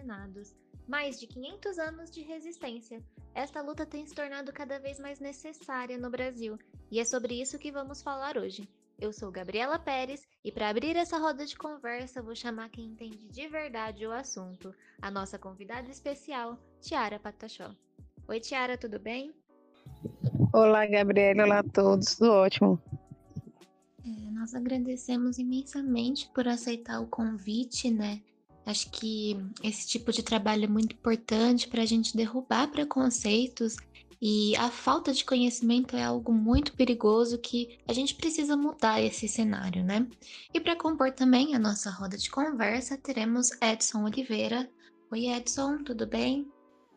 alienados. Mais de 500 anos de resistência. Esta luta tem se tornado cada vez mais necessária no Brasil, e é sobre isso que vamos falar hoje. Eu sou Gabriela Pérez e para abrir essa roda de conversa vou chamar quem entende de verdade o assunto, a nossa convidada especial, Tiara Patachó. Oi, Tiara, tudo bem? Olá, Gabriela, olá a todos, tudo ótimo. É, nós agradecemos imensamente por aceitar o convite, né? Acho que esse tipo de trabalho é muito importante para a gente derrubar preconceitos e a falta de conhecimento é algo muito perigoso que a gente precisa mudar esse cenário, né? E para compor também a nossa roda de conversa, teremos Edson Oliveira. Oi, Edson, tudo bem?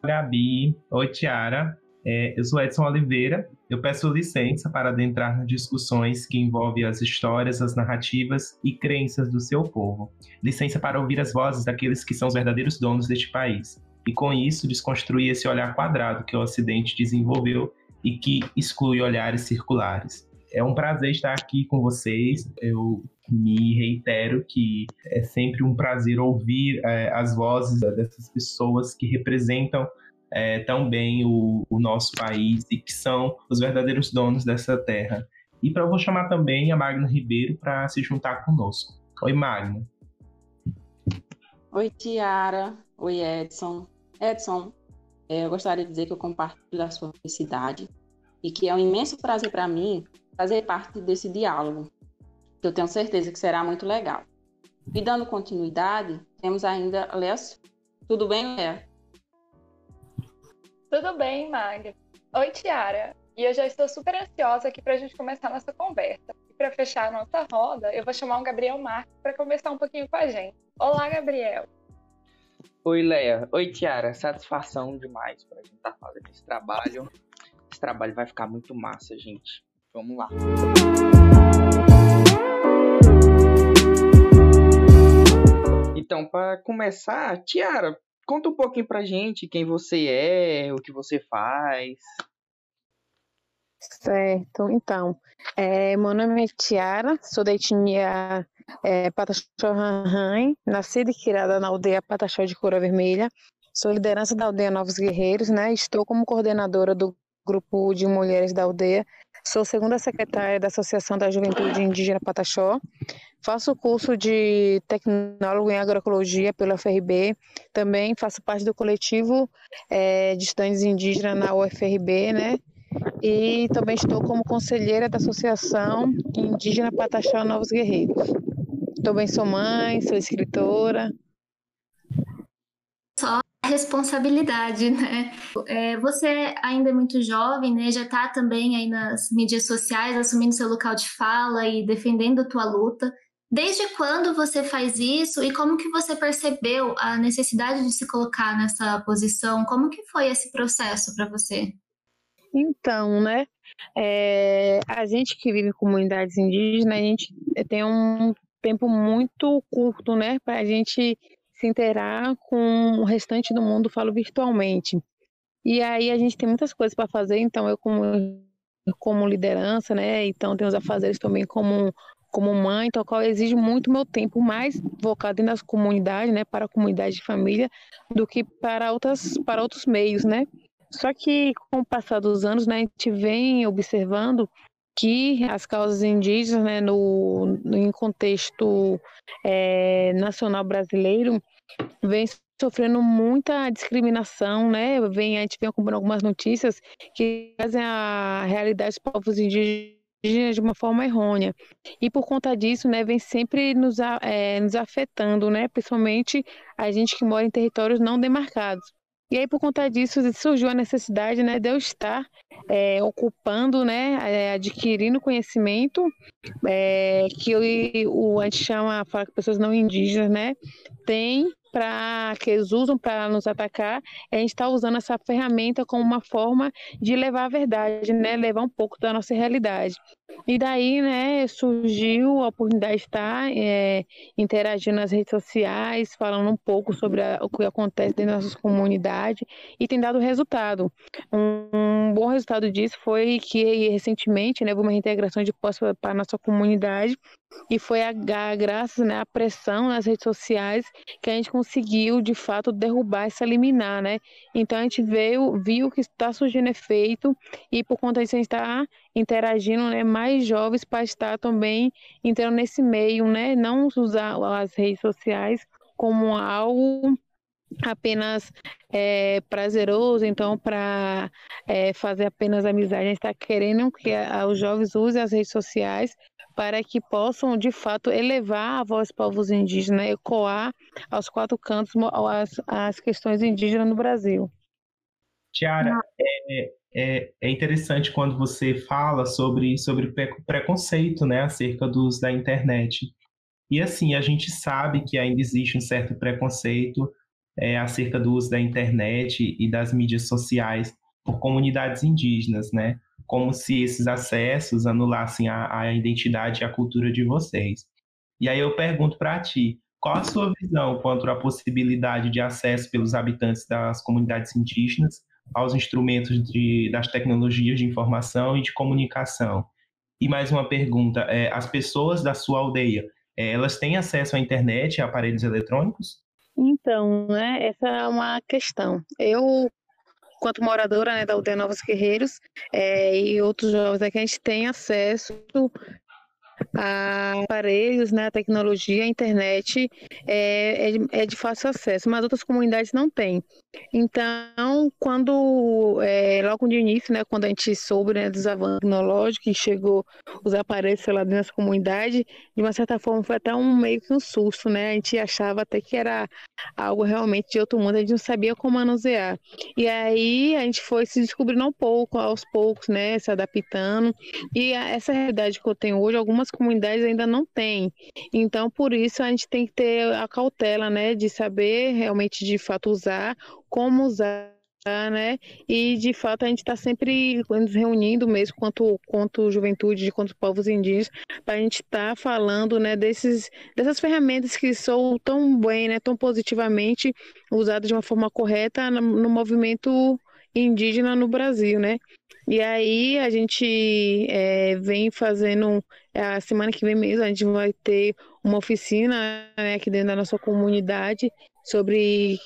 Gabi, oi, Tiara. É, eu sou Edson Oliveira. Eu peço licença para adentrar nas discussões que envolvem as histórias, as narrativas e crenças do seu povo. Licença para ouvir as vozes daqueles que são os verdadeiros donos deste país. E com isso, desconstruir esse olhar quadrado que o Ocidente desenvolveu e que exclui olhares circulares. É um prazer estar aqui com vocês. Eu me reitero que é sempre um prazer ouvir é, as vozes dessas pessoas que representam é, tão bem o, o, nosso país e que são os verdadeiros donos dessa terra. E para vou chamar também a Magna Ribeiro para se juntar conosco. Oi, Magna. Oi, Tiara. Oi, Edson. Edson, é, eu gostaria de dizer que eu compartilho da sua felicidade e que é um imenso prazer para mim fazer parte desse diálogo, que eu tenho certeza que será muito legal. E dando continuidade, temos ainda Léa. Tudo bem, Léa? Tudo bem, Mag. Oi, Tiara. E eu já estou super ansiosa aqui para a gente começar a nossa conversa. E para fechar a nossa roda, eu vou chamar o Gabriel Marques para conversar um pouquinho com a gente. Olá, Gabriel. Oi, Leia. Oi, Tiara. Satisfação demais para a gente estar tá fazendo esse trabalho. Esse trabalho vai ficar muito massa, gente. Vamos lá. Então, para começar, Tiara, Conta um pouquinho pra gente quem você é, o que você faz. Certo, então, é, meu nome é Tiara, sou da etnia é, Pataxó nascida e criada na aldeia Pataxó de Cura Vermelha, sou liderança da aldeia Novos Guerreiros, né, estou como coordenadora do grupo de mulheres da aldeia Sou segunda secretária da Associação da Juventude Indígena Pataxó. Faço curso de tecnólogo em agroecologia pela FRB. Também faço parte do coletivo é, de estudantes indígenas na UFRB, né? E também estou como conselheira da Associação Indígena Pataxó Novos Guerreiros. Também sou mãe, sou escritora. Só responsabilidade, né? É, você ainda é muito jovem, né? Já está também aí nas mídias sociais, assumindo seu local de fala e defendendo a tua luta. Desde quando você faz isso e como que você percebeu a necessidade de se colocar nessa posição? Como que foi esse processo para você? Então, né? É, a gente que vive em comunidades indígenas, a gente tem um tempo muito curto, né? Para a gente se interar com o restante do mundo, falo virtualmente. E aí a gente tem muitas coisas para fazer, então eu como como liderança, né? Então tem os afazeres também como como mãe, então qual exige muito meu tempo mais focado nas comunidades, né, para a comunidade de família, do que para outras para outros meios, né? Só que com o passar dos anos, né, a gente vem observando que as causas indígenas, né, no, no em contexto é, nacional brasileiro, vem sofrendo muita discriminação, né? Vem, a gente vem acompanhando algumas notícias que trazem a realidade dos povos indígenas de uma forma errônea. E por conta disso, né, vem sempre nos, é, nos afetando, né? Principalmente a gente que mora em territórios não demarcados. E aí, por conta disso, surgiu a necessidade né, de eu estar é, ocupando, né, é, adquirindo conhecimento, é, que eu, o, a gente chama, fala que pessoas não indígenas, né, tem para que eles usam para nos atacar, a gente está usando essa ferramenta como uma forma de levar a verdade, né? levar um pouco da nossa realidade. E daí, né, surgiu a oportunidade de estar é, interagindo nas redes sociais, falando um pouco sobre a, o que acontece dentro das nossas comunidades e tem dado resultado. Um, um bom resultado disso foi que recentemente, né, houve uma reintegração de postos para a nossa comunidade e foi a, a graças né, à pressão nas redes sociais que a gente conseguiu, de fato, derrubar essa liminar, né? Então a gente veio, viu que está surgindo efeito e por conta disso a gente está interagindo, né? Mais jovens para estar também entrando nesse meio, né? Não usar as redes sociais como algo apenas é, prazeroso, então para é, fazer apenas amizade, a gente está querendo que a, os jovens usem as redes sociais para que possam, de fato, elevar a voz dos povos indígenas, ecoar aos quatro cantos as, as questões indígenas no Brasil. Tiara, é, é, é, interessante quando você fala sobre, sobre preconceito né, acerca do uso da internet. E assim, a gente sabe que ainda existe um certo preconceito é, acerca do uso da internet e das mídias sociais por comunidades indígenas, né? como se esses acessos anulassem a, a identidade e a cultura de vocês. E aí eu pergunto para ti, qual a sua visão quanto à possibilidade de acesso pelos habitantes das comunidades indígenas aos instrumentos de, das tecnologias de informação e de comunicação? E mais uma pergunta: é, as pessoas da sua aldeia, é, elas têm acesso à internet e aparelhos eletrônicos? Então, né, essa é uma questão. Eu quanto moradora né, da aldeia Novos Guerreiros é, e outros jovens a gente tem acesso a aparelhos, né, a tecnologia, a internet é, é, é, de fácil acesso, mas outras comunidades não têm. Então, quando, é, logo de início, né, quando a gente soube né, dos avanços tecnológicos e chegou os aparelhos lá dentro da comunidade, de uma certa forma foi até um meio que um susto, né? A gente achava até que era algo realmente de outro mundo, a gente não sabia como manusear. E aí a gente foi se descobrindo um pouco, aos poucos, né, se adaptando. E essa realidade que eu tenho hoje, algumas comunidades ainda não têm. Então, por isso a gente tem que ter a cautela, né, de saber realmente de fato usar como usar né? E de fato a gente está sempre nos reunindo mesmo quanto quanto juventude, quanto povos indígenas, para a gente estar tá falando, né, desses dessas ferramentas que são tão bem, né, tão positivamente usadas de uma forma correta no, no movimento indígena no Brasil, né? E aí a gente é, vem fazendo a semana que vem mesmo a gente vai ter uma oficina né, aqui dentro da nossa comunidade sobre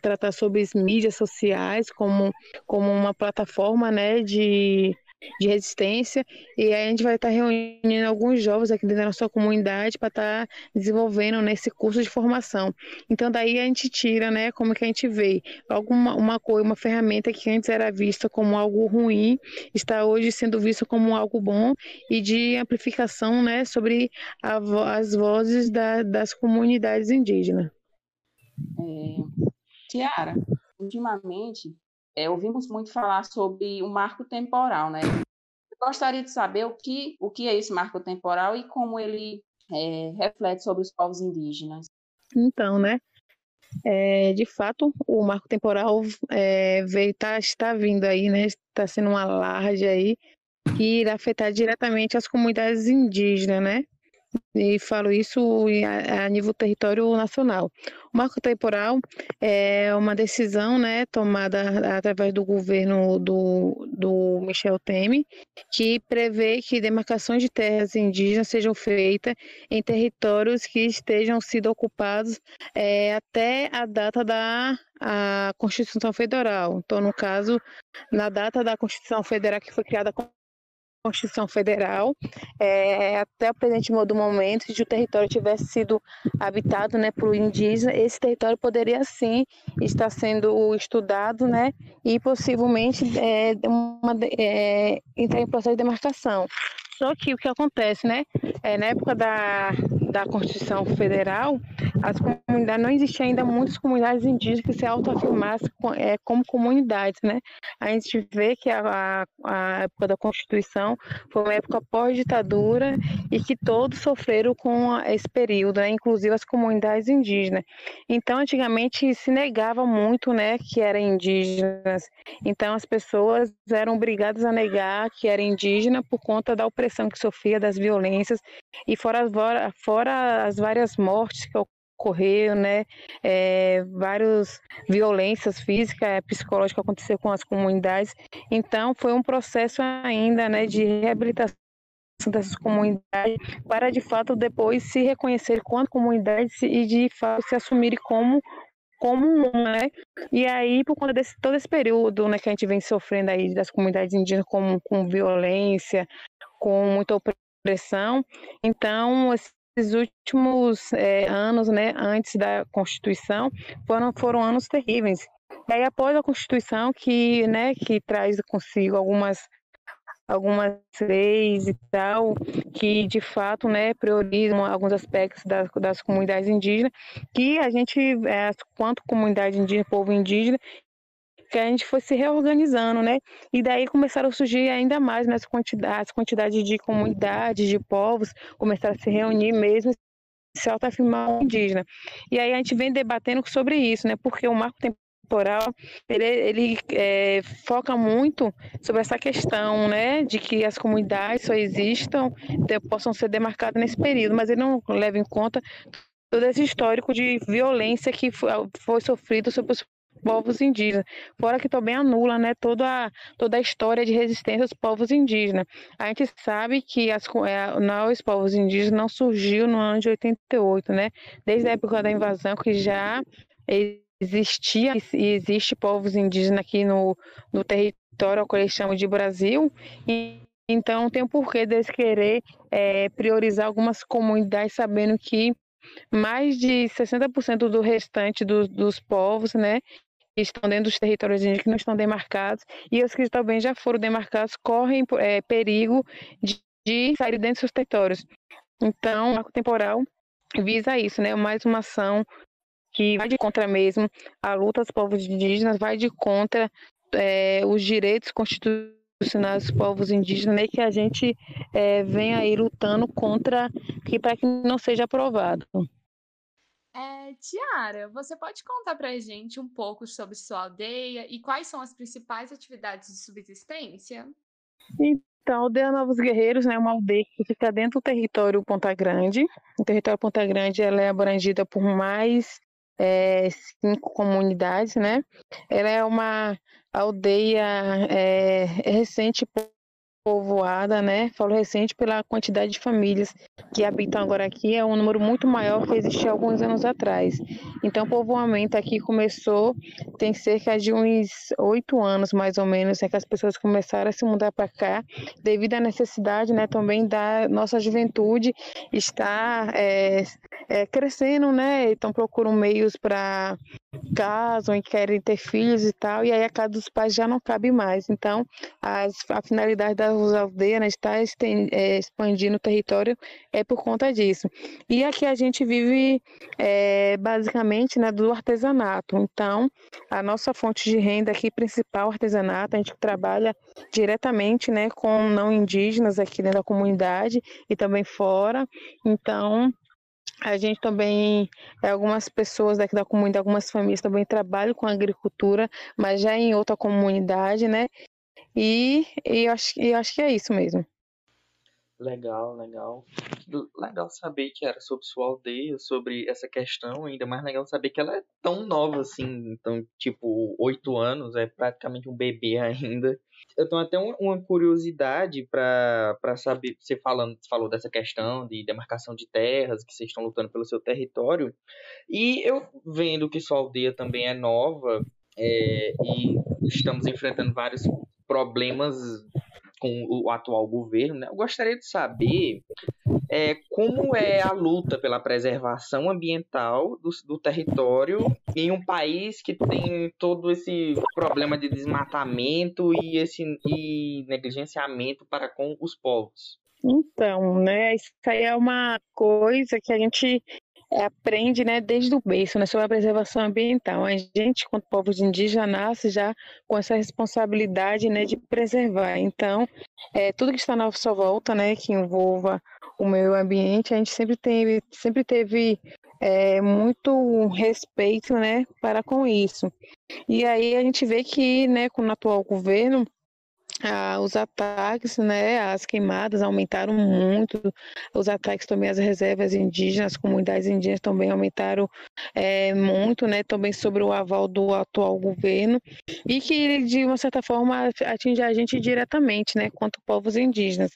tratar sobre as mídias sociais como, como uma plataforma né, de, de resistência e a gente vai estar reunindo alguns jovens aqui dentro da nossa comunidade para estar desenvolvendo nesse né, curso de formação. Então daí a gente tira, né, como que a gente vê alguma uma coisa, uma ferramenta que antes era vista como algo ruim, está hoje sendo vista como algo bom e de amplificação, né, sobre a, as vozes da, das comunidades indígenas. É, Tiara, ultimamente é, ouvimos muito falar sobre o marco temporal, né? Eu gostaria de saber o que, o que é esse marco temporal e como ele é, reflete sobre os povos indígenas. Então, né? É, de fato, o marco temporal é, tá, está vindo aí, né? Está sendo uma laje aí que irá afetar diretamente as comunidades indígenas, né? E falo isso a, nível território nacional. O marco temporal é uma decisão né, tomada através do governo do, do Michel Temer, que prevê que demarcações de terras indígenas sejam feitas em territórios que estejam sido ocupados é, até a data da a Constituição Federal. Então, no caso, na data da Constituição Federal que foi criada Constituição Federal, é, até o presente do momento, se o território tivesse sido habitado né, por indígena, esse território poderia sim estar sendo estudado né, e possivelmente é, uma, é, entrar em processo de demarcação. Só que o que acontece, né? É, na época da, da Constituição Federal, as comunidades não existiam ainda muitas comunidades indígenas que se autoafirmassem é, como comunidades, né? A gente vê que a, a época da Constituição foi uma época pós-ditadura e que todos sofreram com esse período, né? inclusive as comunidades indígenas. Então, antigamente se negava muito, né, que eram indígenas. Então, as pessoas eram obrigadas a negar que era indígena por conta da opressão que sofria, das violências e fora, fora as várias mortes que ocorreram, né, é, várias violências físicas, e psicológicas aconteceram com as comunidades. Então, foi um processo ainda, né, de reabilitação dessas comunidades para de fato depois se reconhecer quanto comunidade e de fato se assumirem como como uma, né? E aí, por conta desse todo esse período, né, que a gente vem sofrendo aí das comunidades indígenas com, com violência, com muita opressão, então esses últimos é, anos, né, antes da Constituição, foram, foram anos terríveis. E aí, após a Constituição, que, né, que traz consigo algumas algumas leis e tal, que de fato né, priorizam alguns aspectos das, das comunidades indígenas, que a gente, é, quanto comunidade indígena, povo indígena, que a gente foi se reorganizando, né? E daí começaram a surgir ainda mais né, as quantidades, quantidades de comunidades, de povos, começaram a se reunir mesmo se autoafirmar indígena. E aí a gente vem debatendo sobre isso, né? Porque o marco temporal ele, ele é, foca muito sobre essa questão, né, de que as comunidades só existam, possam ser demarcadas nesse período, mas ele não leva em conta todo esse histórico de violência que foi sofrido sobre os povos indígenas, fora que também anula né, toda, a, toda a história de resistência dos povos indígenas. A gente sabe que as, é, nós, povos indígenas, não surgiu no ano de 88, né? Desde a época da invasão, que já existia e existe povos indígenas aqui no, no território que eles chamam de Brasil, e, então tem um porquê deles querer é, priorizar algumas comunidades, sabendo que mais de 60% do restante do, dos povos, né, estão dentro dos territórios indígenas que não estão demarcados, e os que também já foram demarcados correm é, perigo de, de sair dentro dos seus territórios. Então, o marco temporal visa isso, né? Mais uma ação que vai de contra mesmo a luta dos povos indígenas, vai de contra é, os direitos constitucionais dos povos indígenas, né, que a gente é, vem aí lutando contra que para que não seja aprovado. É, Tiara, você pode contar para a gente um pouco sobre sua aldeia e quais são as principais atividades de subsistência? Então, a aldeia Novos Guerreiros né, é uma aldeia que fica dentro do território Ponta Grande. O território Ponta Grande ela é abrangida por mais é, cinco comunidades, né? Ela é uma aldeia é, recente povoada, né? Falo recente pela quantidade de famílias que habitam agora aqui, é um número muito maior que existia alguns anos atrás. Então, o povoamento aqui começou, tem cerca de uns oito anos, mais ou menos, é que as pessoas começaram a se mudar para cá, devido à necessidade, né, também da nossa juventude estar é, é, crescendo, né? Então, procuram meios para casam e querem ter filhos e tal, e aí a casa dos pais já não cabe mais. Então, as, a finalidade da aldeias né, estar é, expandindo o território é por conta disso. E aqui a gente vive é, basicamente né, do artesanato. Então, a nossa fonte de renda aqui principal, artesanato, a gente trabalha diretamente né, com não indígenas aqui dentro da comunidade e também fora. Então, a gente também, é, algumas pessoas daqui da comunidade, algumas famílias também trabalham com agricultura, mas já em outra comunidade, né? E, e acho, eu acho que é isso mesmo. Legal, legal. Legal saber que era sobre sua aldeia, sobre essa questão, ainda mais legal saber que ela é tão nova assim, então, tipo, oito anos, é praticamente um bebê ainda. Eu tenho até uma curiosidade para saber, você falando, falou dessa questão de demarcação de terras, que vocês estão lutando pelo seu território, e eu vendo que sua aldeia também é nova, é, e estamos enfrentando vários problemas com o atual governo, né? eu gostaria de saber é, como é a luta pela preservação ambiental do, do, território em um país que tem todo esse problema de desmatamento e esse e negligenciamento para com os povos. Então, né, isso aí é uma coisa que a gente aprende, né, desde o berço, né, sobre a preservação ambiental. A gente, quanto povos indígenas, nasce já com essa responsabilidade, né, de preservar. Então, é, tudo que está na nossa volta, né, que envolva o meio ambiente, a gente sempre teve, sempre teve é, muito respeito, né, para com isso. E aí a gente vê que, né, com o atual governo, ah, os ataques, né, as queimadas aumentaram muito, os ataques também às reservas indígenas, as comunidades indígenas também aumentaram é, muito, né, também sobre o aval do atual governo, e que de uma certa forma atinge a gente diretamente, né, quanto povos indígenas.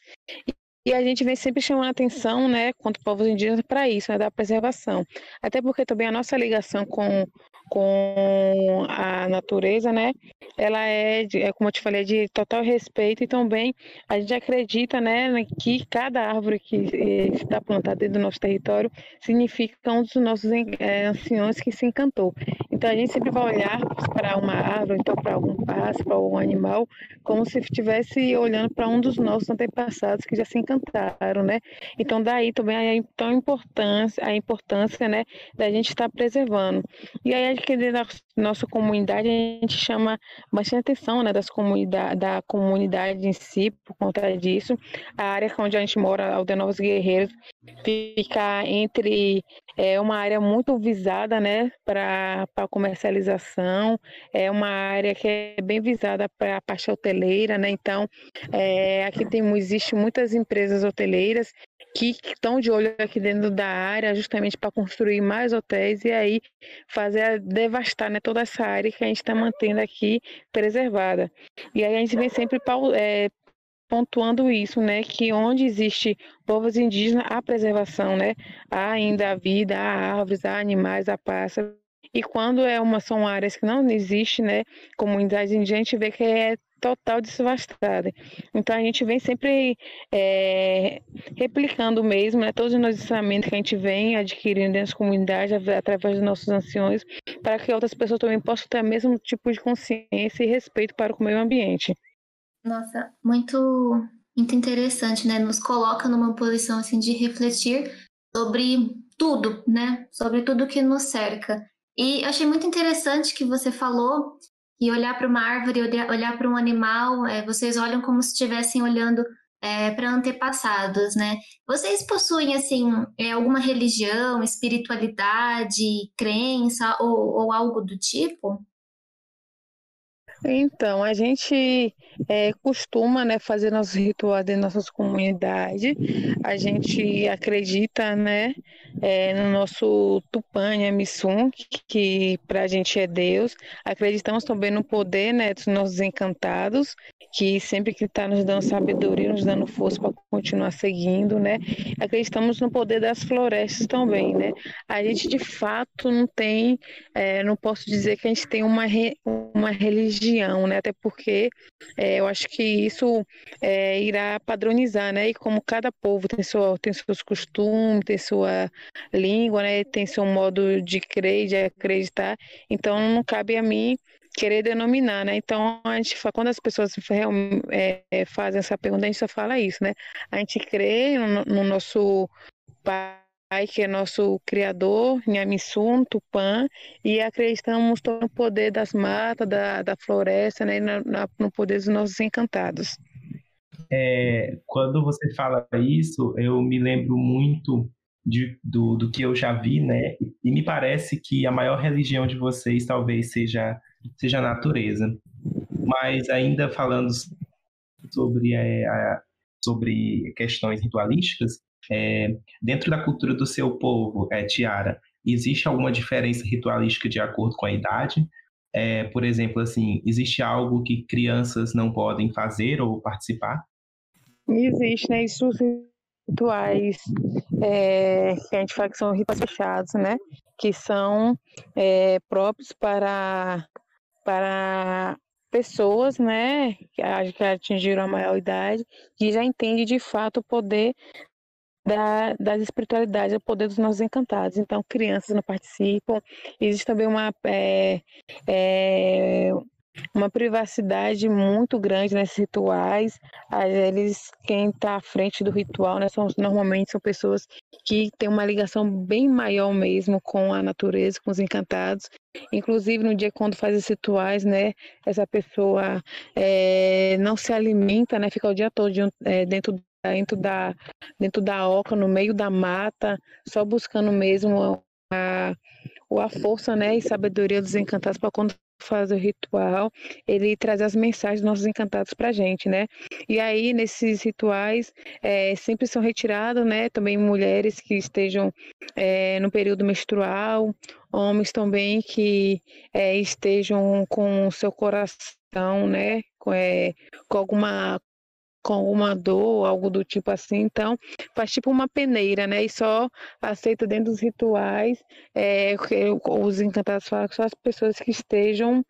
E a gente vem sempre chamando atenção, né, quanto povos indígenas, para isso, né, da preservação. Até porque também a nossa ligação com, com a natureza, né, ela é, é, como eu te falei, de total respeito e também a gente acredita, né, que cada árvore que eh, está plantada dentro do nosso território significa um dos nossos é, anciões que se encantou. Então a gente sempre vai olhar para uma árvore, então para algum pássaro, para algum animal, como se estivesse olhando para um dos nossos antepassados que já se encantou plantaram, né? Então daí também a então, importância, a importância, né, da gente estar preservando. E aí aqui dentro da nossa comunidade a gente chama bastante atenção, né, das comunidade, da comunidade em si por conta disso. A área onde a gente mora, Aldeia Novos Guerreiros, fica entre é uma área muito visada, né, para comercialização, é uma área que é bem visada para a parte hoteleira, né, então é, aqui tem, existe muitas empresas hoteleiras que estão de olho aqui dentro da área justamente para construir mais hotéis e aí fazer devastar né, toda essa área que a gente está mantendo aqui preservada. E aí a gente vem sempre é, pontuando isso, né, que onde existe povos indígenas, há preservação, né, há ainda a vida, há árvores, há animais, há pássaros, e quando é uma, são áreas que não existe, né, comunidades indígenas, a gente vê que é total devastada. Então a gente vem sempre é, replicando mesmo, né, todos os nossos ensinamentos que a gente vem adquirindo dentro das comunidades através dos nossos anciões, para que outras pessoas também possam ter o mesmo tipo de consciência e respeito para o meio ambiente. Nossa, muito, muito interessante, né? Nos coloca numa posição assim de refletir sobre tudo, né? Sobre tudo que nos cerca. E achei muito interessante que você falou que olhar para uma árvore, olhar para um animal, é, vocês olham como se estivessem olhando é, para antepassados, né? Vocês possuem assim é, alguma religião, espiritualidade, crença ou, ou algo do tipo? Então, a gente é, costuma né, fazer nossos rituais em nossas comunidades. A gente acredita né, é, no nosso Tupã Missum, que, que para a gente é Deus. Acreditamos também no poder né, dos nossos encantados, que sempre que está nos dando sabedoria, nos dando força para continuar seguindo. Né? Acreditamos no poder das florestas também. Né? A gente, de fato, não tem, é, não posso dizer que a gente tem uma, re, uma religião né? Até porque é, eu acho que isso é, irá padronizar, né? E como cada povo tem, sua, tem seus costumes, tem sua língua, né? Tem seu modo de crer, de acreditar, então não cabe a mim querer denominar, né? Então, a gente, quando as pessoas é, é, fazem essa pergunta, a gente só fala isso, né? A gente crê no, no nosso Pai que é nosso criador, Nhamissun, Tupã, e acreditamos no poder das matas, da, da floresta, né, na, no poder dos nossos encantados. É, quando você fala isso, eu me lembro muito de, do, do que eu já vi, né? E me parece que a maior religião de vocês talvez seja, seja a natureza. Mas ainda falando sobre, é, a, sobre questões ritualísticas, é, dentro da cultura do seu povo, é, Tiara, existe alguma diferença ritualística de acordo com a idade? É, por exemplo, assim, existe algo que crianças não podem fazer ou participar? Existe, né? Isso rituais é, que a gente fala que são rituais fechados, né? Que são é, próprios para, para pessoas, né, que atingiram a maior idade, já entende de fato o poder da, das espiritualidades, o poder dos nossos encantados. Então, crianças não participam. Existe também uma, é, é, uma privacidade muito grande nesses rituais. Eles, quem está à frente do ritual, né, são, normalmente são pessoas que têm uma ligação bem maior mesmo com a natureza, com os encantados. Inclusive no dia quando faz esses rituais, né, essa pessoa é, não se alimenta, né, fica o dia todo é, dentro dentro da dentro da oca, no meio da mata, só buscando mesmo a, a força, né, e sabedoria dos encantados para quando faz o ritual, ele traz as mensagens dos nossos encantados para a gente, né? E aí, nesses rituais, é, sempre são retirados, né? Também mulheres que estejam é, no período menstrual, homens também que é, estejam com o seu coração, né? Com, é, com alguma com alguma dor, algo do tipo assim. Então, faz tipo uma peneira, né? E só aceita dentro dos rituais. É, os encantados falam que só as pessoas que estejam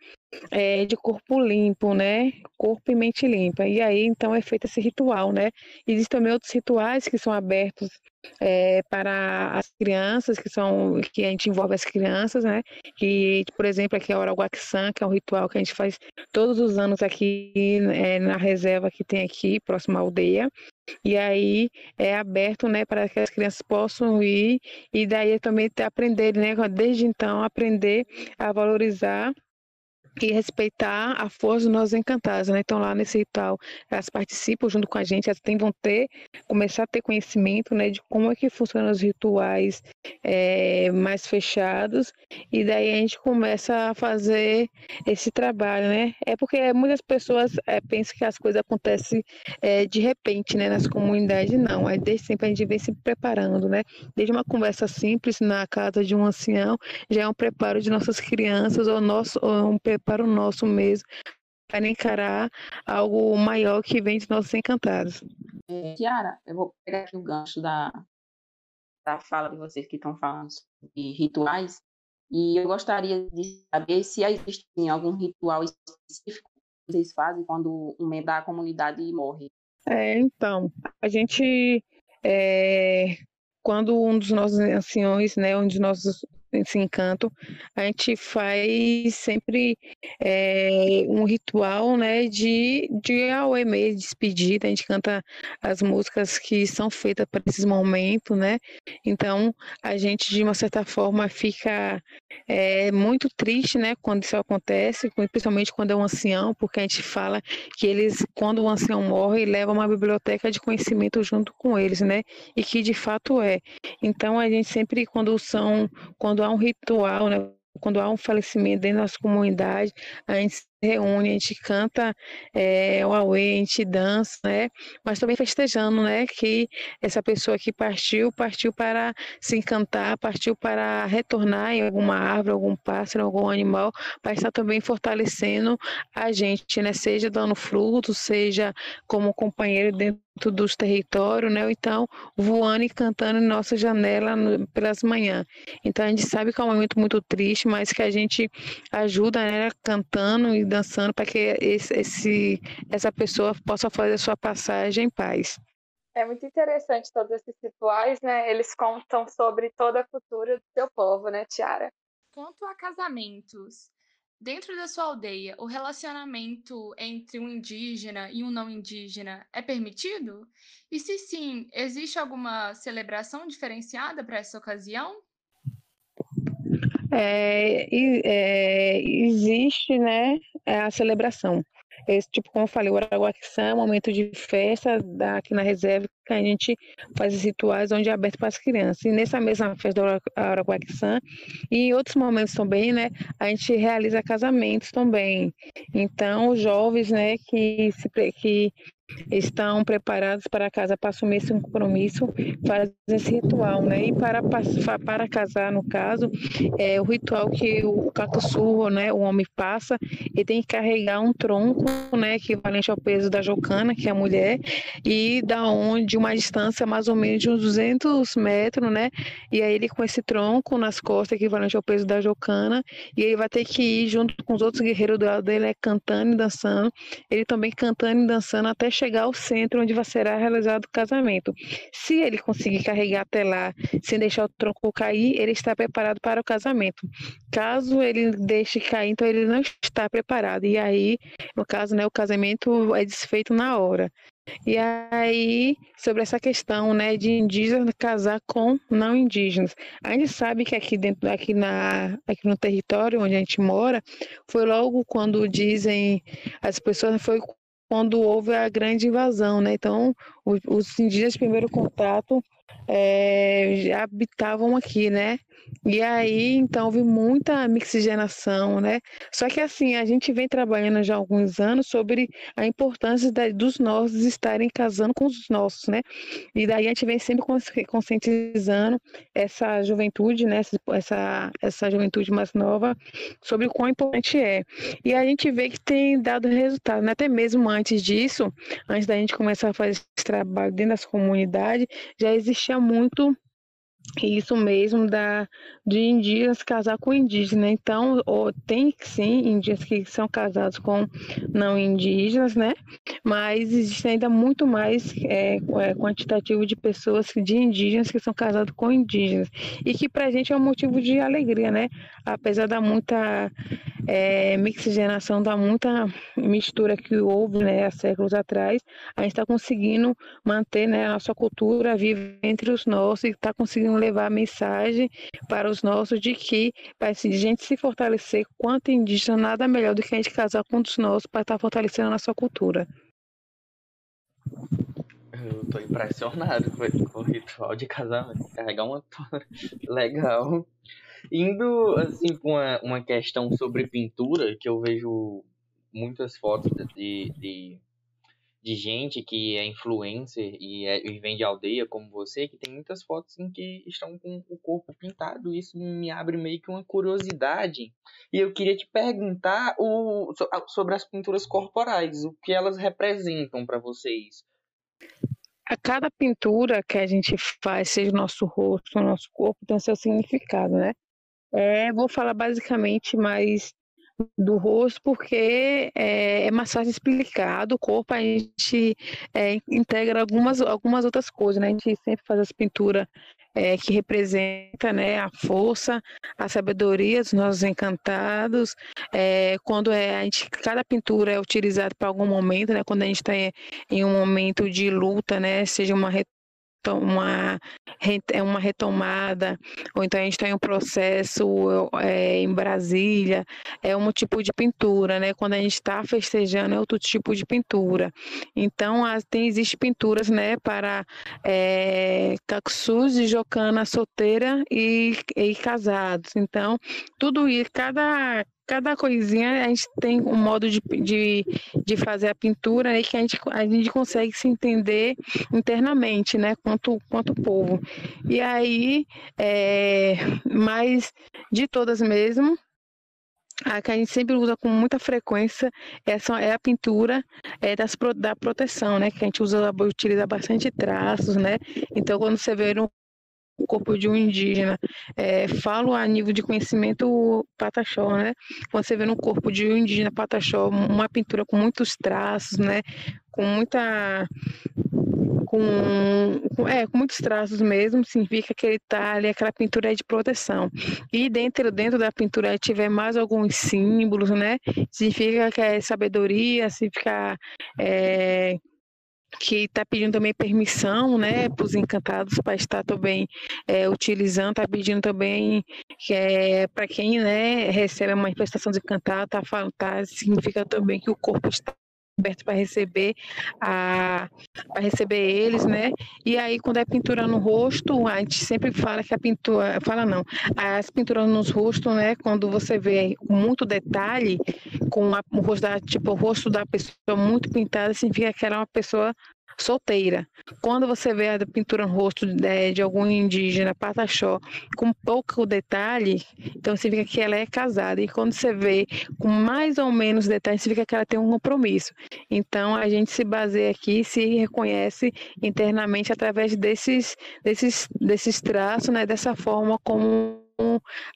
é, de corpo limpo, né? Corpo e mente limpa. E aí, então, é feito esse ritual, né? Existem também outros rituais que são abertos é, para as crianças, que são que a gente envolve as crianças, né? Que, por exemplo, aqui é o Oraguaxan, que é um ritual que a gente faz todos os anos aqui é, na reserva que tem aqui, próxima à aldeia. E aí é aberto, né, para que as crianças possam ir e daí também aprender, né, desde então aprender a valorizar e respeitar a força dos nossos encantados, né? Então lá nesse ritual elas participam junto com a gente, elas têm, vão ter, começar a ter conhecimento, né, de como é que funcionam os rituais é, mais fechados e daí a gente começa a fazer esse trabalho, né? É porque muitas pessoas é, pensam que as coisas acontecem é, de repente, né, nas comunidades, não, é desde sempre a gente vem se preparando, né? Desde uma conversa simples na casa de um ancião, já é um preparo de nossas crianças ou nosso ou um preparo para o nosso mesmo, para encarar algo maior que vem de nossos encantados. Tiara, eu vou pegar aqui o gancho da, da fala de vocês que estão falando de rituais, e eu gostaria de saber se existe algum ritual específico que vocês fazem quando um membro da comunidade morre. É, então, a gente, é, quando um dos nossos anciões, né, um dos nossos esse encanto, a gente faz sempre é, um ritual, né, de, de auê de despedida, a gente canta as músicas que são feitas para esses momentos, né, então a gente, de uma certa forma, fica é, muito triste, né, quando isso acontece, principalmente quando é um ancião, porque a gente fala que eles, quando o ancião morre, leva uma biblioteca de conhecimento junto com eles, né, e que de fato é. Então a gente sempre, quando são, quando quando há um ritual, né, quando há um falecimento dentro da nossa comunidade, a gente reúne, a gente canta é, o Aue, a gente dança, né? Mas também festejando, né? Que essa pessoa que partiu, partiu para se encantar, partiu para retornar em alguma árvore, algum pássaro, algum animal, para estar também fortalecendo a gente, né? Seja dando frutos, seja como companheiro dentro dos territórios, né? Ou então voando e cantando em nossa janela pelas manhãs. Então a gente sabe que é um momento muito triste, mas que a gente ajuda, né? Cantando e dançando para que esse, esse, essa pessoa possa fazer a sua passagem em paz. É muito interessante todos esses rituais, né? Eles contam sobre toda a cultura do seu povo, né, Tiara? Quanto a casamentos, Dentro da sua aldeia, o relacionamento entre um indígena e um não indígena é permitido? E se sim, existe alguma celebração diferenciada para essa ocasião? É, é, existe, né, a celebração. Esse, tipo, como eu falei, o Araguaxã é momento de festa aqui na reserva que a gente faz rituais onde é aberto para as crianças. E nessa mesma festa do Araguaxã e em outros momentos também, né, a gente realiza casamentos também. Então, os jovens, né, que, se, que estão preparados para casa para assumir esse compromisso, fazem esse ritual, né? E para, para casar, no caso, é o ritual que o cacussurro, né, o homem passa, ele tem que carregar um tronco, né, equivalente ao peso da jocana, que é a mulher, e da onde uma distância mais ou menos de uns 200 metros, né? E aí ele com esse tronco nas costas, equivalente ao peso da jocana, e ele vai ter que ir junto com os outros guerreiros do lado dele, né, cantando e dançando, ele também cantando e dançando até chegar ao centro onde vai ser realizado o casamento. Se ele conseguir carregar até lá sem deixar o tronco cair, ele está preparado para o casamento. Caso ele deixe cair, então ele não está preparado. E aí, no caso, né, o casamento é desfeito na hora. E aí, sobre essa questão, né, de indígenas casar com não indígenas. A gente sabe que aqui dentro, aqui, na, aqui no território onde a gente mora, foi logo quando dizem as pessoas, foi quando houve a grande invasão, né? Então, os, indígenas primeiro contato é, habitavam aqui, né? E aí, então, houve muita mixigenação, né? Só que, assim, a gente vem trabalhando já há alguns anos sobre a importância da, dos nossos estarem casando com os nossos, né? E daí a gente vem sempre conscientizando essa juventude, né? Essa, essa juventude mais nova sobre o quão importante é. E a gente vê que tem dado resultado, né? Até mesmo antes disso, antes da gente começar a fazer esse trabalho dentro das comunidades, já existia muito isso mesmo da de indígenas casar com indígena. Então, ou, tem sim indígenas que são casados com não indígenas, né? Mas existe ainda muito mais é, é, quantitativo de pessoas de indígenas que são casados com indígenas e que para a gente é um motivo de alegria, né? Apesar da muita é, mixigenação, da muita mistura que houve, né, há séculos atrás, a gente está conseguindo manter, né, a nossa cultura viva entre os nossos e está conseguindo levar a mensagem para os nossos de que para a gente se fortalecer quanto indígena, nada melhor do que a gente casar com os nossos para estar fortalecendo a nossa cultura. Eu tô impressionado com o ritual de casamento. Carregar uma torre legal. Indo, assim, com uma, uma questão sobre pintura, que eu vejo muitas fotos de, de de gente que é influencer e, é, e vem de aldeia como você, que tem muitas fotos em que estão com o corpo pintado. Isso me abre meio que uma curiosidade. E eu queria te perguntar o, sobre as pinturas corporais, o que elas representam para vocês. A cada pintura que a gente faz, seja o nosso rosto, o nosso corpo, tem seu significado, né? É, vou falar basicamente mais do rosto, porque é, é, mais fácil explicar. Do corpo a gente é, integra algumas, algumas outras coisas, né? A gente sempre faz as pinturas é, que representa né, a força, a sabedoria dos nossos encantados. É, quando é, a gente, cada pintura é utilizada para algum momento, né? Quando a gente está em, em um momento de luta, né? Seja uma uma, é uma retomada, ou então a gente está em um processo é, em Brasília, é um tipo de pintura, né? Quando a gente está festejando é outro tipo de pintura. Então, tem, existe pinturas, né, para é, Caxus e Jocana solteira e, e casados. Então, tudo isso, cada cada coisinha a gente tem um modo de, de, de fazer a pintura aí que a gente, a gente consegue se entender internamente, né, quanto, quanto povo. E aí, é, de todas mesmo, a que a gente sempre usa com muita frequência essa é a pintura é das, da proteção, né? Que a gente usa, utiliza bastante traços, né? Então, quando você vê um o corpo de um indígena. É, falo a nível de conhecimento pataxó, né? Quando você vê no corpo de um indígena pataxó uma pintura com muitos traços, né? Com muita com, com, é, com muitos traços mesmo, significa que ele está ali, aquela pintura é de proteção. E dentro, dentro da pintura tiver mais alguns símbolos, né? Significa que é sabedoria, significa é, que está pedindo também permissão né, para os encantados para estar também é, utilizando, está pedindo também que é, para quem né, recebe a manifestação de encantada, tá, tá, significa também que o corpo está aberto para receber a para receber eles, né? E aí quando é pintura no rosto, a gente sempre fala que a pintura, fala não, as pinturas nos rostos, né, quando você vê muito detalhe, com a, o rosto da, tipo o rosto da pessoa muito pintada, significa que ela é uma pessoa solteira. Quando você vê a pintura no rosto de, de algum indígena, pataxó, com pouco detalhe, então significa que ela é casada. E quando você vê com mais ou menos detalhe, significa que ela tem um compromisso. Então a gente se baseia aqui, se reconhece internamente através desses, desses, desses traços, né, dessa forma como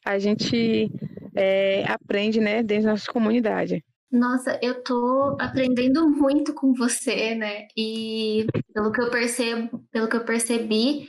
a gente é, aprende né, dentro da nossa comunidade. Nossa, eu tô aprendendo muito com você, né? E pelo que eu percebo, pelo que eu percebi,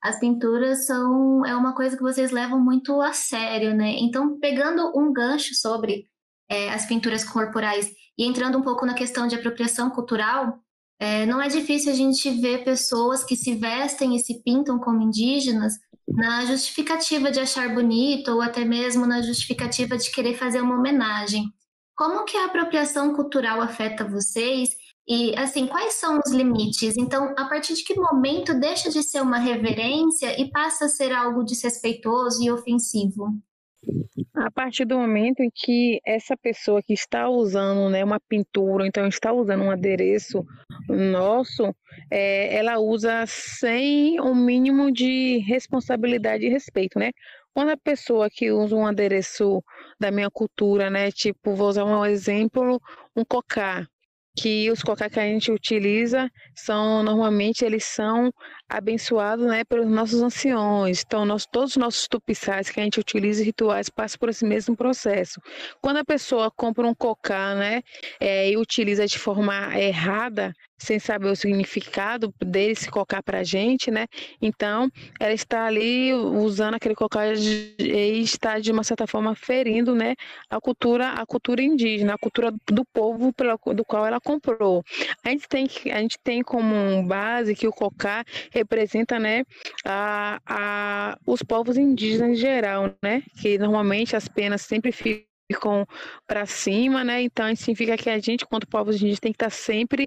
as pinturas são é uma coisa que vocês levam muito a sério, né? Então, pegando um gancho sobre é, as pinturas corporais e entrando um pouco na questão de apropriação cultural, é, não é difícil a gente ver pessoas que se vestem e se pintam como indígenas na justificativa de achar bonito ou até mesmo na justificativa de querer fazer uma homenagem. Como que a apropriação cultural afeta vocês? E, assim, quais são os limites? Então, a partir de que momento deixa de ser uma reverência e passa a ser algo desrespeitoso e ofensivo? A partir do momento em que essa pessoa que está usando né, uma pintura, então está usando um adereço nosso, é, ela usa sem o um mínimo de responsabilidade e respeito, né? Quando a pessoa que usa um adereço da minha cultura, né? Tipo, vou usar um exemplo, um cocá, que os cocá que a gente utiliza são normalmente eles são abençoados né, pelos nossos anciões. Então, nós, todos os nossos tupiçais que a gente utiliza em rituais passam por esse mesmo processo. Quando a pessoa compra um cocá né, é, e utiliza de forma errada, sem saber o significado dele se colocar para a gente, né? Então, ela está ali usando aquele cocá e está de uma certa forma ferindo, né, a cultura, a cultura indígena, a cultura do povo pelo, do qual ela comprou. A gente tem a gente tem como base que o cocá representa, né, a, a, os povos indígenas em geral, né? Que normalmente as penas sempre ficam para cima, né? Então significa que a gente, quanto povos indígenas, tem que estar sempre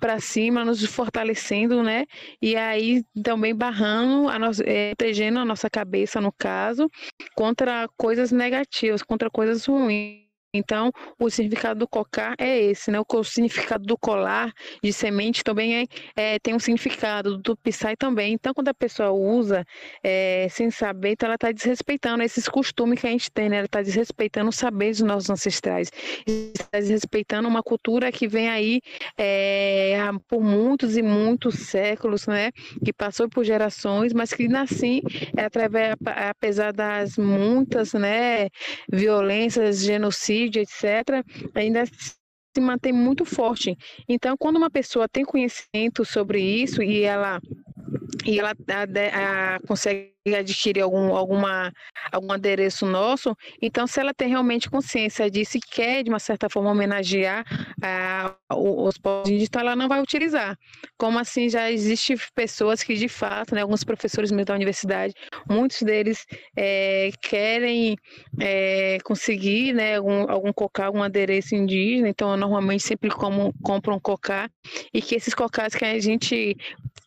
para cima, nos fortalecendo, né? E aí também barrando, a nossa, é, protegendo a nossa cabeça, no caso, contra coisas negativas, contra coisas ruins. Então, o significado do cocar é esse, né? O significado do colar de semente também é, é tem um significado, do pisai também. Então, quando a pessoa usa é, sem saber, então ela está desrespeitando esses costumes que a gente tem, né? Ela está desrespeitando os saberes dos nossos ancestrais, está desrespeitando uma cultura que vem aí é, por muitos e muitos séculos, né? Que passou por gerações, mas que assim, é através, apesar das muitas, né? Violências, genocídios Covid, etc., ainda se mantém muito forte. Então, quando uma pessoa tem conhecimento sobre isso e ela e ela a, a, consegue adquirir algum, alguma, algum adereço nosso, então se ela tem realmente consciência disso e quer, de uma certa forma, homenagear a, os povos indígenas, então ela não vai utilizar. Como assim, já existem pessoas que, de fato, né, alguns professores mesmo da universidade, muitos deles é, querem é, conseguir né, algum, algum cocá, algum adereço indígena, então normalmente sempre como, compro um cocá, e que esses cocás que a gente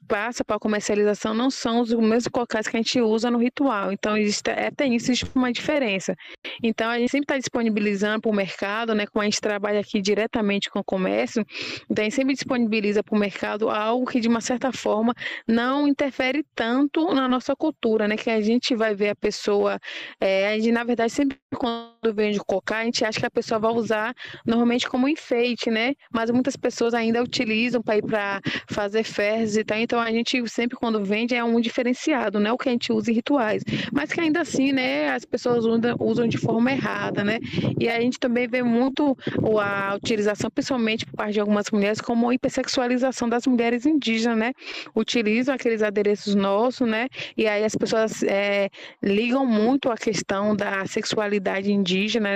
passa para a comercialização não são os mesmos cocais que a gente usa no ritual. Então, existe, é, tem isso, existe uma diferença. Então, a gente sempre está disponibilizando para o mercado, né? Como a gente trabalha aqui diretamente com o comércio, então a gente sempre disponibiliza para o mercado algo que, de uma certa forma, não interfere tanto na nossa cultura, né? Que a gente vai ver a pessoa, é, a gente, na verdade, sempre quando vende cocá, a gente acha que a pessoa vai usar normalmente como enfeite, né? Mas muitas pessoas ainda utilizam para ir para fazer festas e tal. Então, então a gente sempre quando vende é um diferenciado, né? O que a gente usa em rituais. Mas que ainda assim, né, as pessoas usam, de forma errada, né? E a gente também vê muito a utilização, principalmente por parte de algumas mulheres, como a hipersexualização das mulheres indígenas, né? Utilizam aqueles adereços nossos, né? E aí as pessoas é, ligam muito a questão da sexualidade indígena,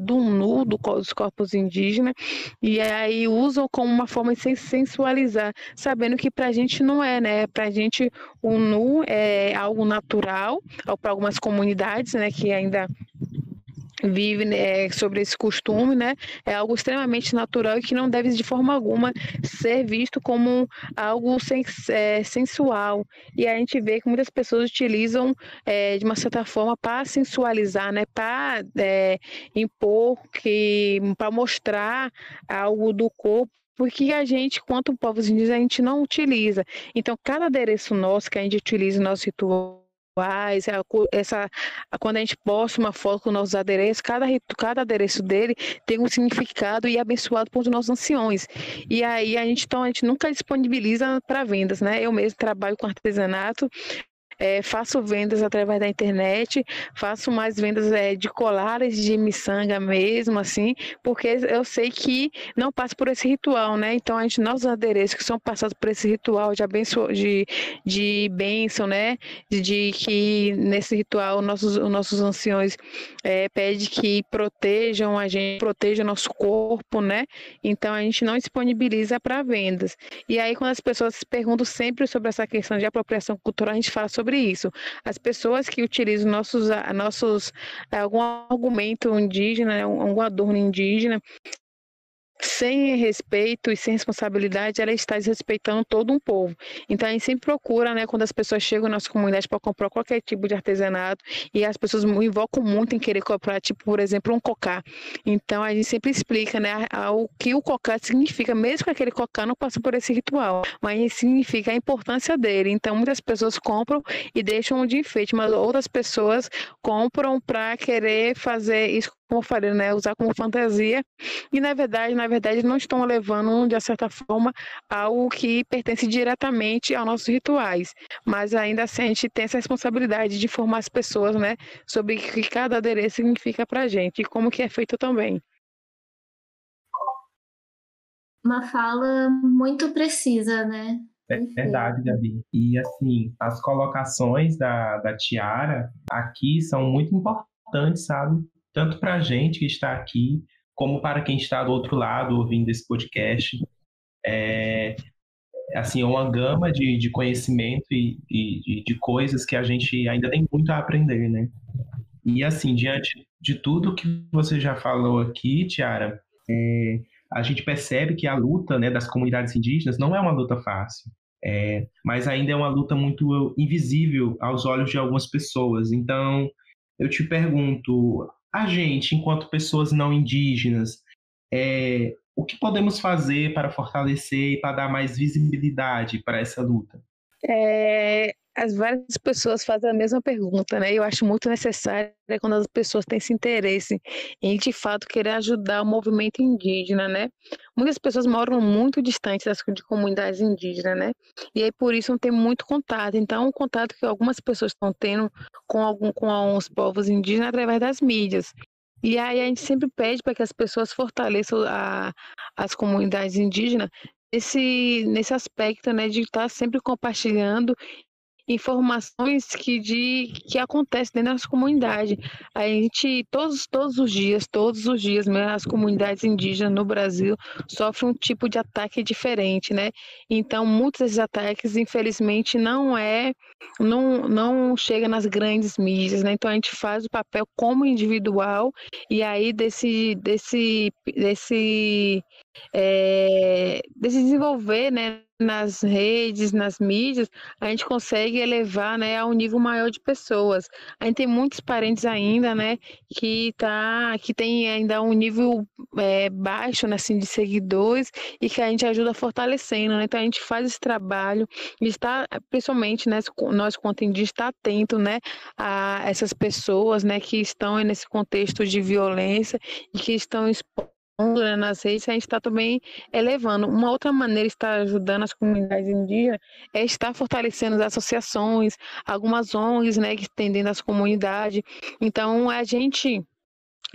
do nu do, dos corpos indígenas, e aí usam como uma forma de sensualizar, sabendo que pra gente não é, né? Para a gente, o nu é algo natural, para algumas comunidades, né, que ainda vive né, sobre esse costume, né? É algo extremamente natural e que não deve de forma alguma ser visto como algo sens é, sensual. E a gente vê que muitas pessoas utilizam é, de uma certa forma para sensualizar, né? Para é, impor que para mostrar algo do corpo porque a gente, quanto povos indígenas, a gente não utiliza. Então, cada adereço nosso que a gente utiliza no nosso ritual essa, quando a gente posta uma foto com nossos adereços, cada, cada adereço dele tem um significado e é abençoado por nossos anciões. E aí a gente, então, a gente nunca disponibiliza para vendas, né? Eu mesmo trabalho com artesanato, é, faço vendas através da internet, faço mais vendas é, de colares de miçanga mesmo, assim, porque eu sei que não passa por esse ritual, né? Então, a gente, nossos adereços que são passados por esse ritual de, abenço, de, de bênção, né? De, de que nesse ritual nossos, os nossos anciões é, pedem que protejam a gente, protejam nosso corpo, né? Então, a gente não disponibiliza para vendas. E aí, quando as pessoas perguntam sempre sobre essa questão de apropriação cultural, a gente fala sobre isso. As pessoas que utilizam nossos, nossos algum argumento indígena, algum adorno indígena, sem respeito e sem responsabilidade, ela está desrespeitando todo um povo. Então a gente sempre procura, né, quando as pessoas chegam na nossa comunidade para comprar qualquer tipo de artesanato e as pessoas invocam muito em querer comprar, tipo, por exemplo, um cocá. Então a gente sempre explica, né, o que o cocá significa, mesmo que aquele cocá não passe por esse ritual, mas significa a importância dele. Então muitas pessoas compram e deixam de enfeite, mas outras pessoas compram para querer fazer isso como eu falei, né, usar como fantasia, e na verdade, na verdade, não estão levando, de certa forma, algo que pertence diretamente aos nossos rituais. Mas ainda assim, a gente tem essa responsabilidade de informar as pessoas, né, sobre o que cada adereço significa para a gente e como que é feito também. Uma fala muito precisa, né? É verdade, Gabi. E assim, as colocações da, da Tiara aqui são muito importantes, sabe? Tanto para a gente que está aqui, como para quem está do outro lado ouvindo esse podcast. É, assim, é uma gama de, de conhecimento e, e de, coisas que a gente ainda tem muito a aprender, né? E assim, diante de tudo que você já falou aqui, Tiara, é, a gente percebe que a luta né, das comunidades indígenas não é uma luta fácil, é, mas ainda é uma luta muito invisível aos olhos de algumas pessoas. Então, eu te pergunto, a gente, enquanto pessoas não indígenas, é, o que podemos fazer para fortalecer e para dar mais visibilidade para essa luta? É, as várias pessoas fazem a mesma pergunta, né? Eu acho muito necessário quando as pessoas têm esse interesse em de fato querer ajudar o movimento indígena, né? Muitas pessoas moram muito distantes das de comunidades indígenas, né? E aí por isso não tem muito contato. Então, o contato que algumas pessoas estão tendo com algum com alguns povos indígenas é através das mídias. E aí a gente sempre pede para que as pessoas fortaleçam a, as comunidades indígenas nesse, nesse aspecto, né, de estar sempre compartilhando informações que de que acontecem dentro da nossa comunidade. A gente todos todos os dias, todos os dias, as comunidades indígenas no Brasil sofrem um tipo de ataque diferente, né? Então, muitos desses ataques, infelizmente, não é não não chega nas grandes mídias, né? Então a gente faz o papel como individual e aí desse desse desse é, desenvolver, né, nas redes, nas mídias, a gente consegue elevar, né, a um nível maior de pessoas. A gente tem muitos parentes ainda, né, que tá, que tem ainda um nível é, baixo, né, assim, de seguidores e que a gente ajuda fortalecendo, né. Então a gente faz esse trabalho e está, principalmente, né, nós indígenas, está atento, né, a essas pessoas, né, que estão nesse contexto de violência e que estão expostas né, nas redes, a gente está também elevando. Uma outra maneira de estar ajudando as comunidades indígenas é estar fortalecendo as associações, algumas ONGs né, que tem dentro das comunidades. Então, a gente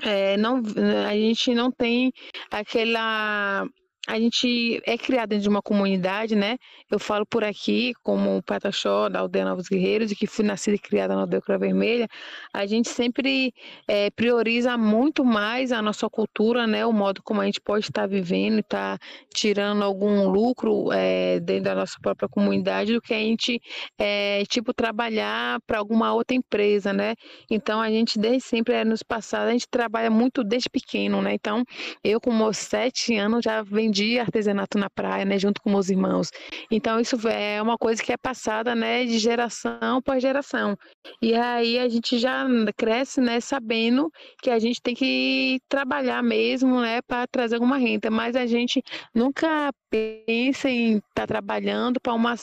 é, não, a gente não tem aquela a gente é criado dentro de uma comunidade, né? Eu falo por aqui, como Pataxó, da Aldeia Novos Guerreiros, e que fui nascida e criada na Aldeia Cruz Vermelha, a gente sempre é, prioriza muito mais a nossa cultura, né? O modo como a gente pode estar vivendo e estar tirando algum lucro é, dentro da nossa própria comunidade, do que a gente, é, tipo, trabalhar para alguma outra empresa, né? Então, a gente, desde sempre, é, nos passados, a gente trabalha muito desde pequeno, né? Então, eu, com meus sete anos, já vendi aprendi artesanato na praia, né, junto com meus irmãos. Então isso é uma coisa que é passada, né, de geração por geração. E aí a gente já cresce, né, sabendo que a gente tem que trabalhar mesmo, né, para trazer alguma renda, mas a gente nunca pensa em estar tá trabalhando para uma,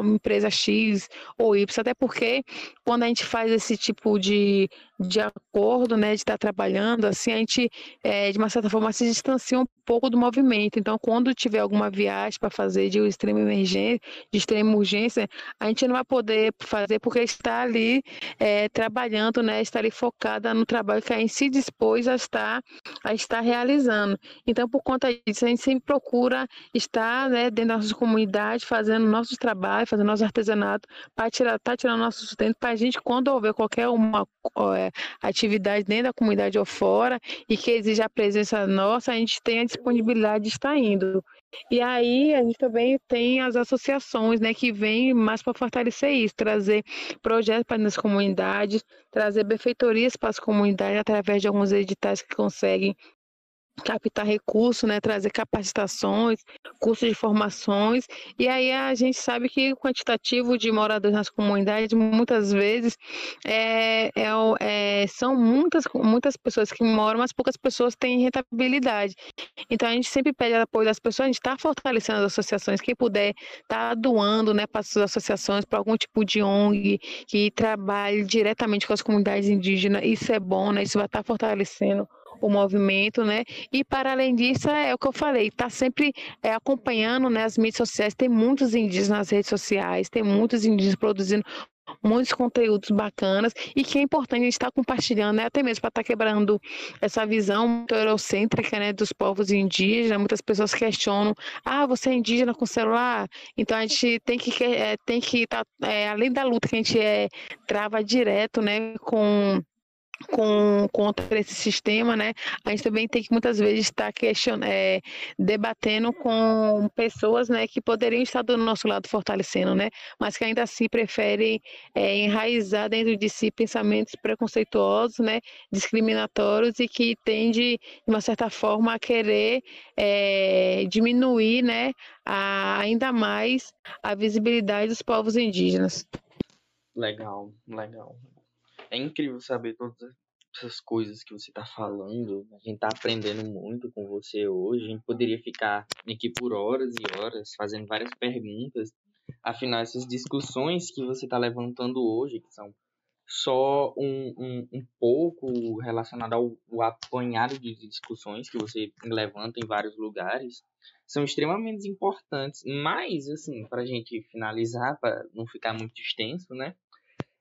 uma empresa X ou Y, até porque quando a gente faz esse tipo de, de acordo, né, de estar tá trabalhando, assim, a gente, é, de uma certa forma, se distancia um pouco do movimento. Então, quando tiver alguma viagem para fazer de extrema emergência, de extrema urgência, a gente não vai poder fazer porque está ali é, trabalhando, né, está ali focada no trabalho que a gente se dispôs a estar, a estar realizando. Então, por conta disso, a gente sempre procura estar, né, dentro da nossa comunidade, fazendo nossos trabalhos, fazendo nosso artesanato, para tirar, tá tirando nosso sustento, para a gente, quando houver qualquer uma é, atividade dentro da comunidade ou fora e que exija a presença nossa, a gente tem a disponibilidade de estar indo. E aí a gente também tem as associações, né, que vêm mais para fortalecer isso, trazer projetos para as comunidades, trazer benfeitorias para as comunidades através de alguns editais que conseguem captar recursos, né, trazer capacitações, cursos de formações, e aí a gente sabe que o quantitativo de moradores nas comunidades muitas vezes é, é, é, são muitas, muitas pessoas que moram, mas poucas pessoas têm rentabilidade. Então a gente sempre pede apoio das pessoas, a gente está fortalecendo as associações, quem puder está doando né, para as associações, para algum tipo de ONG que trabalhe diretamente com as comunidades indígenas, isso é bom, né, isso vai estar tá fortalecendo o movimento, né? E para além disso, é o que eu falei, está sempre é, acompanhando né, as mídias sociais, tem muitos indígenas nas redes sociais, tem muitos indígenas produzindo muitos conteúdos bacanas e que é importante a gente estar tá compartilhando, né? até mesmo para estar tá quebrando essa visão muito eurocêntrica né, dos povos indígenas. Muitas pessoas questionam: ah, você é indígena com celular? Então a gente tem que é, tem que tá, é, além da luta que a gente é, trava direto, né, com com, contra esse sistema, né? A gente também tem que muitas vezes estar question, é, debatendo com pessoas, né, que poderiam estar do nosso lado fortalecendo, né? Mas que ainda assim preferem é, enraizar dentro de si pensamentos preconceituosos, né, discriminatórios e que tende, de uma certa forma, a querer é, diminuir, né, a, ainda mais a visibilidade dos povos indígenas. Legal, legal. É incrível saber todas essas coisas que você está falando. A gente está aprendendo muito com você hoje. A gente poderia ficar aqui por horas e horas fazendo várias perguntas. Afinal, essas discussões que você está levantando hoje, que são só um, um, um pouco relacionado ao, ao apanhado de discussões que você levanta em vários lugares, são extremamente importantes. Mas, assim, para a gente finalizar, para não ficar muito extenso, né?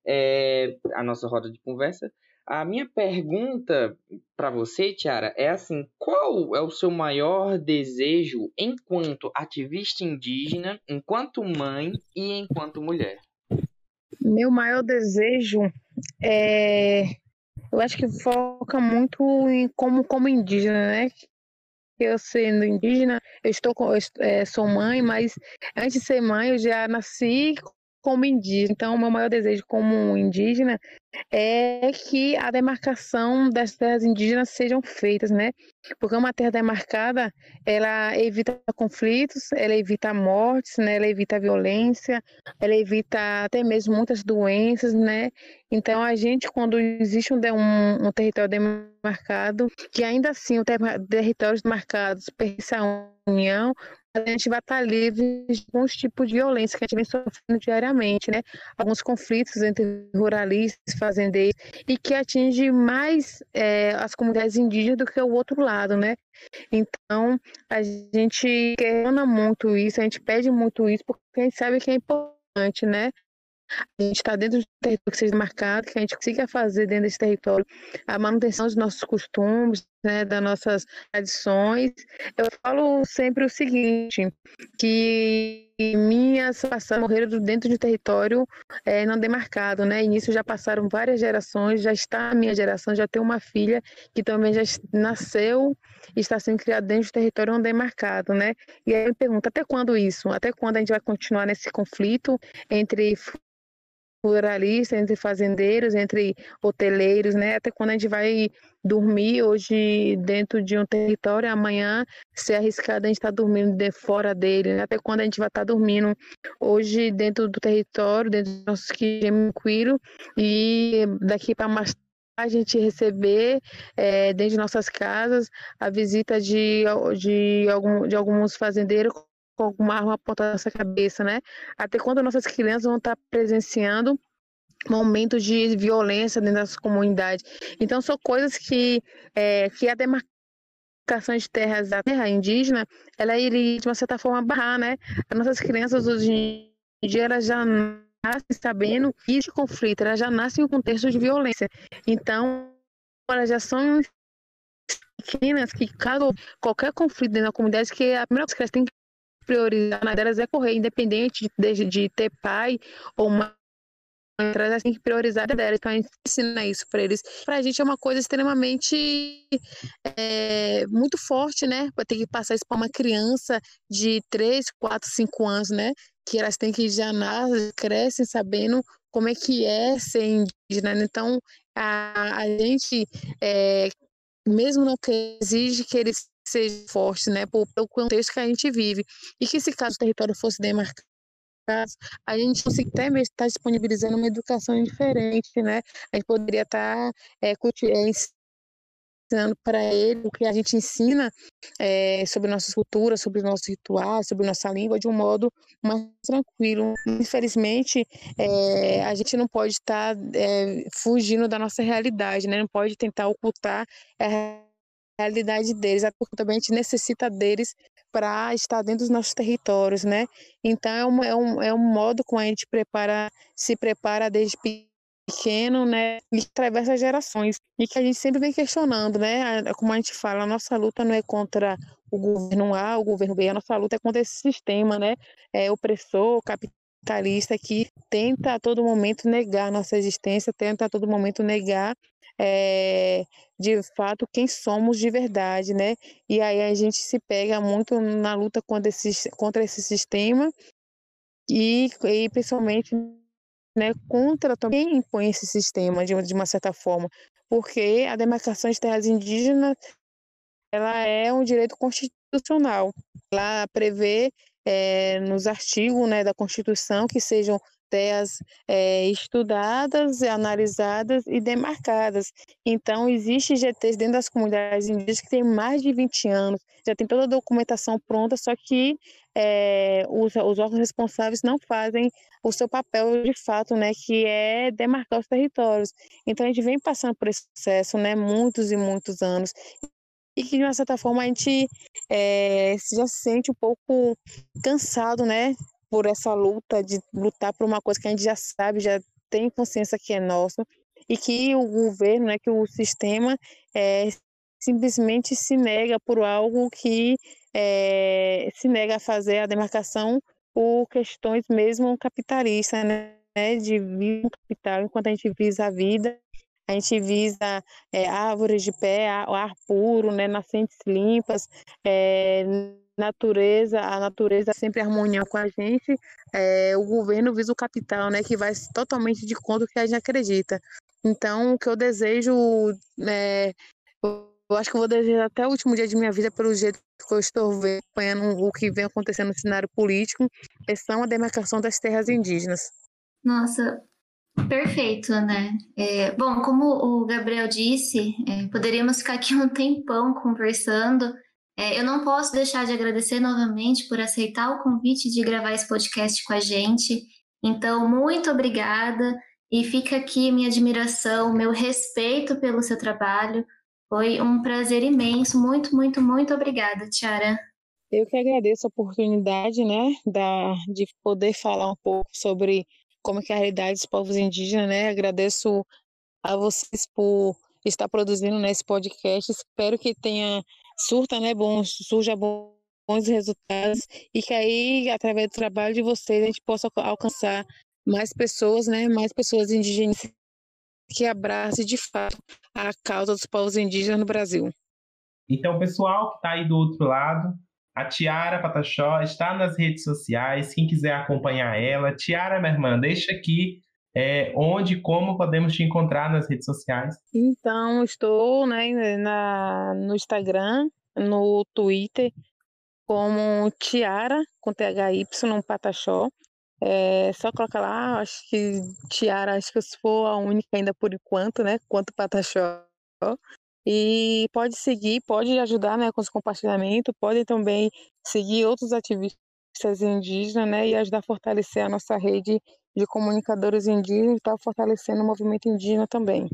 É, a nossa roda de conversa. A minha pergunta para você, Tiara, é assim: qual é o seu maior desejo enquanto ativista indígena, enquanto mãe e enquanto mulher? Meu maior desejo é. Eu acho que foca muito em como, como indígena, né? Eu sendo indígena, eu estou eu, é, sou mãe, mas antes de ser mãe, eu já nasci como indígena. Então, o meu maior desejo como indígena é que a demarcação das terras indígenas sejam feitas, né? Porque uma terra demarcada, ela evita conflitos, ela evita mortes, né? Ela evita violência, ela evita até mesmo muitas doenças, né? Então, a gente, quando existe um, um, um território demarcado, que ainda assim o ter, territórios demarcados pertence à União, a gente vai estar livre de alguns tipos de violência que a gente vem sofrendo diariamente, né? Alguns conflitos entre ruralistas, fazendeiros, e que atinge mais é, as comunidades indígenas do que o outro lado, né? Então, a gente questiona muito isso, a gente pede muito isso, porque a gente sabe que é importante, né? A gente está dentro de um território que seja marcado, que a gente consiga fazer dentro desse território a manutenção dos nossos costumes, né, das nossas tradições. Eu falo sempre o seguinte, que minhas passaram, morreram dentro de um território é, não demarcado, né? E nisso já passaram várias gerações, já está a minha geração, já tem uma filha que também já nasceu e está sendo criada dentro de território não demarcado, né? E aí eu me pergunto, até quando isso? Até quando a gente vai continuar nesse conflito entre pluralista entre fazendeiros, entre hoteleiros, né? Até quando a gente vai dormir hoje dentro de um território, amanhã ser arriscado a gente estar tá dormindo de fora dele, né? Até quando a gente vai estar tá dormindo hoje dentro do território, dentro do nosso tranquilo e daqui para mais a gente receber é, dentro de nossas casas a visita de, de, algum, de alguns fazendeiros com alguma arma apontada na nossa cabeça, né? Até quando nossas crianças vão estar presenciando momentos de violência dentro das comunidades. Então, são coisas que, é, que a demarcação de terras da terra indígena, ela iria, de uma certa forma, barrar, né? As nossas crianças hoje em dia, elas já nascem sabendo que de conflito, elas já nascem em um contexto de violência. Então, elas já são pequenas que, caso qualquer conflito dentro da comunidade, que a primeira coisa que elas têm que priorizar na delas é correr, independente de, de ter pai ou mãe elas têm que priorizar a dela, então a gente ensina isso para eles. Para a gente é uma coisa extremamente é, muito forte, né? Para ter que passar isso para uma criança de 3, 4, 5 anos, né? Que elas têm que já nascem, crescem sabendo como é que é ser indígena. Então, a, a gente, é, mesmo não que exige que eles sejam fortes, né? Pelo contexto que a gente vive. E que se caso o território fosse demarcado, a gente consegue até mesmo estar disponibilizando uma educação diferente, né? A gente poderia estar é, ensinando para ele o que a gente ensina é, sobre nossas culturas, sobre nossos rituais, sobre nossa língua de um modo mais tranquilo. Infelizmente, é, a gente não pode estar é, fugindo da nossa realidade, né? Não pode tentar ocultar a realidade deles, porque também a gente necessita deles para estar dentro dos nossos territórios, né? Então é um, é um, é um modo como a gente prepara, se prepara desde pequeno, né? E atravessa gerações. E que a gente sempre vem questionando, né? Como a gente fala, a nossa luta não é contra o governo A, o governo B, a nossa luta é contra esse sistema, né? É opressor, capitalista que tenta a todo momento negar nossa existência, tenta a todo momento negar é, de fato quem somos de verdade, né? E aí a gente se pega muito na luta contra esse, contra esse sistema e, e principalmente né, contra também impõe esse sistema de, de uma certa forma, porque a demarcação de terras indígenas ela é um direito constitucional. Ela prevê é, nos artigos né, da Constituição que sejam terras é, estudadas, analisadas e demarcadas. Então, existe GTs dentro das comunidades indígenas que têm mais de 20 anos, já tem toda a documentação pronta, só que é, os, os órgãos responsáveis não fazem o seu papel de fato, né, que é demarcar os territórios. Então, a gente vem passando por esse processo, né, muitos e muitos anos e que de uma certa forma a gente é, já se sente um pouco cansado, né, por essa luta de lutar por uma coisa que a gente já sabe, já tem consciência que é nosso e que o governo, né, que o sistema é, simplesmente se nega por algo que é, se nega a fazer a demarcação por questões mesmo capitalistas, né, de vir capital, enquanto a gente visa a vida, a gente visa é, árvores de pé, ar puro, né, nascentes limpas, é, natureza, a natureza sempre harmonia com a gente, é, o governo visa o capital, né, que vai totalmente de conta do que a gente acredita. Então, o que eu desejo, é, eu acho que eu vou desejar até o último dia de minha vida, pelo jeito que eu estou vendo, acompanhando o que vem acontecendo no cenário político, é são a demarcação das terras indígenas. Nossa, perfeito, né? É, bom, como o Gabriel disse, é, poderíamos ficar aqui um tempão conversando, é, eu não posso deixar de agradecer novamente por aceitar o convite de gravar esse podcast com a gente. Então, muito obrigada e fica aqui minha admiração, meu respeito pelo seu trabalho. Foi um prazer imenso. Muito, muito, muito obrigada, Tiara. Eu que agradeço a oportunidade, né, da, de poder falar um pouco sobre como é, a realidade dos povos indígenas, né? Agradeço a vocês por estar produzindo nesse podcast. Espero que tenha surta, né, bons, surja bons resultados e que aí, através do trabalho de vocês, a gente possa alcançar mais pessoas, né, mais pessoas indígenas que abracem de fato a causa dos povos indígenas no Brasil. Então, pessoal que está aí do outro lado, a Tiara Pataxó está nas redes sociais. Quem quiser acompanhar ela, Tiara, minha irmã, deixa aqui é, onde e como podemos te encontrar nas redes sociais? Então, estou né, na, no Instagram, no Twitter, como Tiara, com THY, Pataxó. É só colocar lá, acho que Tiara, acho que eu sou a única ainda por enquanto, né? Quanto Pataxó. E pode seguir, pode ajudar né, com os compartilhamentos, pode também seguir outros ativistas indígenas, né, e ajudar a fortalecer a nossa rede de comunicadores indígenas e estar tá fortalecendo o movimento indígena também.